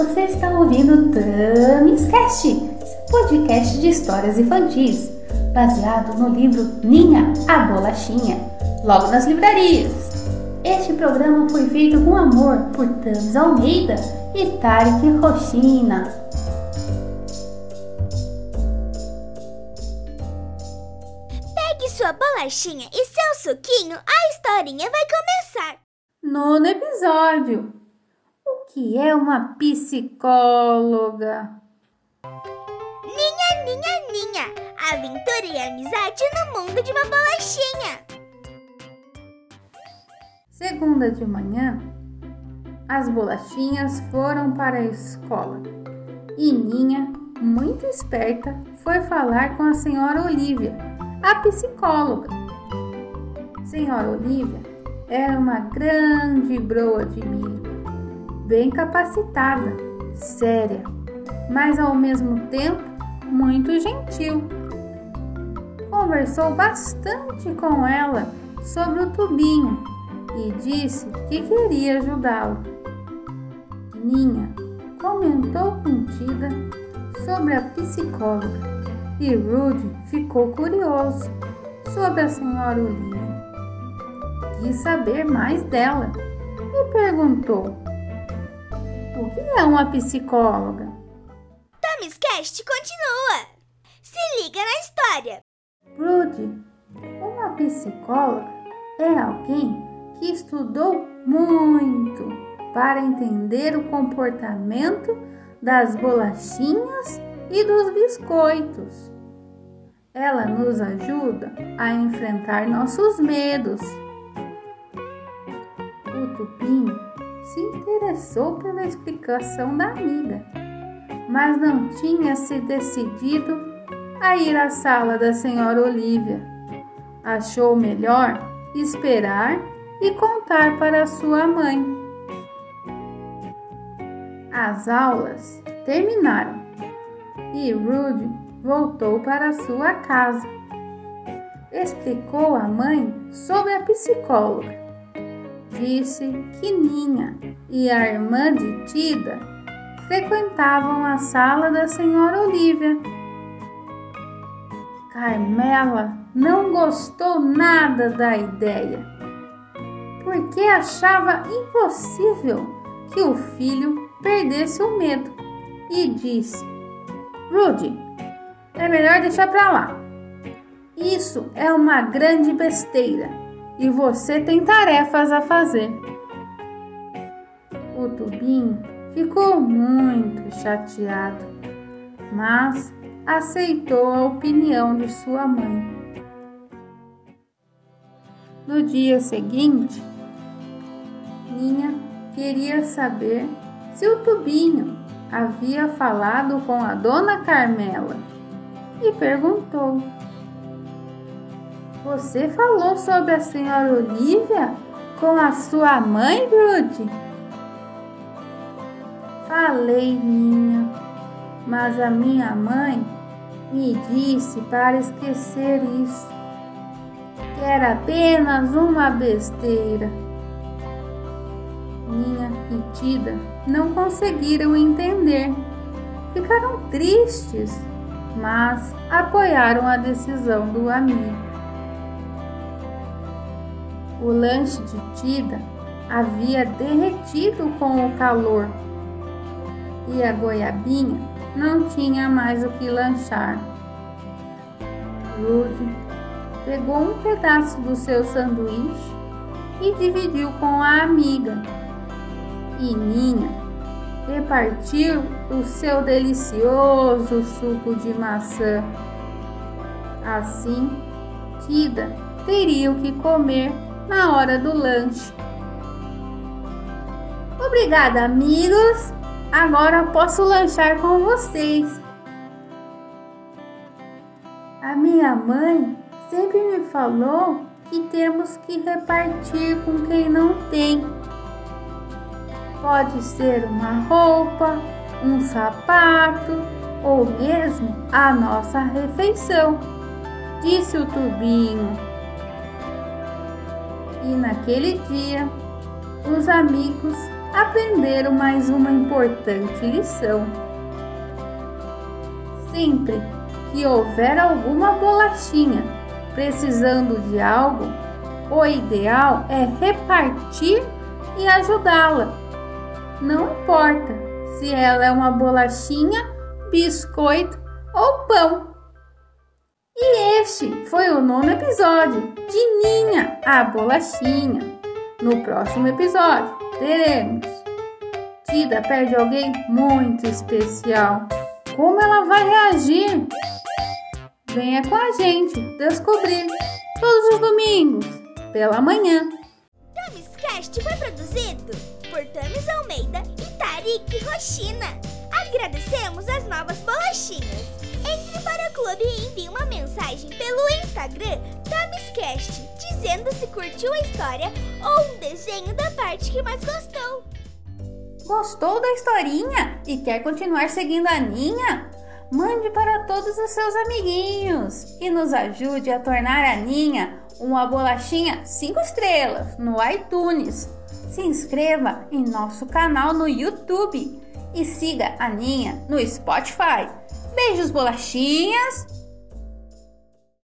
Você está ouvindo Tamis Cast, podcast de histórias infantis, baseado no livro Ninha, a Bolachinha, logo nas livrarias. Este programa foi feito com amor por Tamis Almeida e Tarek Rochina. Pegue sua bolachinha e seu suquinho, a historinha vai começar. Nono episódio. Que é uma psicóloga? Ninha, ninha, ninha. Aventura e amizade no mundo de uma bolachinha. Segunda de manhã, as bolachinhas foram para a escola e Ninha, muito esperta, foi falar com a senhora Olivia, a psicóloga. Senhora Olivia era uma grande broa de milho, bem capacitada, séria, mas ao mesmo tempo muito gentil. Conversou bastante com ela sobre o tubinho e disse que queria ajudá-lo. Ninha comentou contida sobre a psicóloga e Rudy ficou curioso sobre a senhora Olivia. Quis saber mais dela e perguntou: O que é uma psicóloga? Tamis Cast continua. Se liga na história. Rudy, uma psicóloga é alguém que estudou muito para entender o comportamento das bolachinhas e dos biscoitos. Ela nos ajuda a enfrentar nossos medos. O Tupinho se interessou pela explicação da amiga, mas não tinha se decidido a ir à sala da senhora Olivia. Achou melhor esperar e contar para sua mãe. As aulas terminaram e Rudy voltou para sua casa. Explicou à mãe sobre a psicóloga. Disse que Ninha e a irmã de Tida frequentavam a sala da senhora Olivia. Carmela não gostou nada da ideia porque achava impossível que o filho perdesse o medo e disse: Rudy, é melhor deixar para lá. Isso é uma grande besteira e você tem tarefas a fazer. O tubinho ficou muito chateado, mas aceitou a opinião de sua mãe. No dia seguinte, Ninha queria saber se o tubinho havia falado com a dona Carmela e perguntou: Você falou sobre a senhora Olivia com a sua mãe, Rudy? Falei, Ninha, mas a minha mãe me disse para esquecer isso, que era apenas uma besteira. Ninha e Tida não conseguiram entender. Ficaram tristes, mas apoiaram a decisão do amigo. O lanche de Tida havia derretido com o calor e a goiabinha não tinha mais o que lanchar. Rudy pegou um pedaço do seu sanduíche e dividiu com a amiga e Ninha repartiu o seu delicioso suco de maçã. Assim, Tida teria o que comer na hora do lanche. Obrigada, amigos! Agora posso lanchar com vocês. A minha mãe sempre me falou que temos que repartir com quem não tem. Pode ser uma roupa, um sapato ou mesmo a nossa refeição, disse o tubinho. E naquele dia, os amigos aprenderam mais uma importante lição. Sempre que houver alguma bolachinha precisando de algo, o ideal é repartir e ajudá-la. Não importa se ela é uma bolachinha, biscoito ou pão. Este foi o nono episódio de Ninha, a bolachinha. No próximo episódio teremos Tida perde alguém muito especial. Como ela vai reagir? Venha com a gente descobrir todos os domingos pela manhã. Tamiscast foi produzido por Tamis Almeida e Tarik Rochina. Agradecemos as novas bolachinhas. Para o clube e envie uma mensagem pelo Instagram Tamiscast, dizendo se curtiu a história ou um desenho da parte que mais gostou. Gostou da historinha e quer continuar seguindo a Ninha? Mande para todos os seus amiguinhos e nos ajude a tornar a Ninha uma bolachinha 5 estrelas no iTunes. Se inscreva em nosso canal no YouTube e siga a Ninha no Spotify. Beijos, bolachinhas!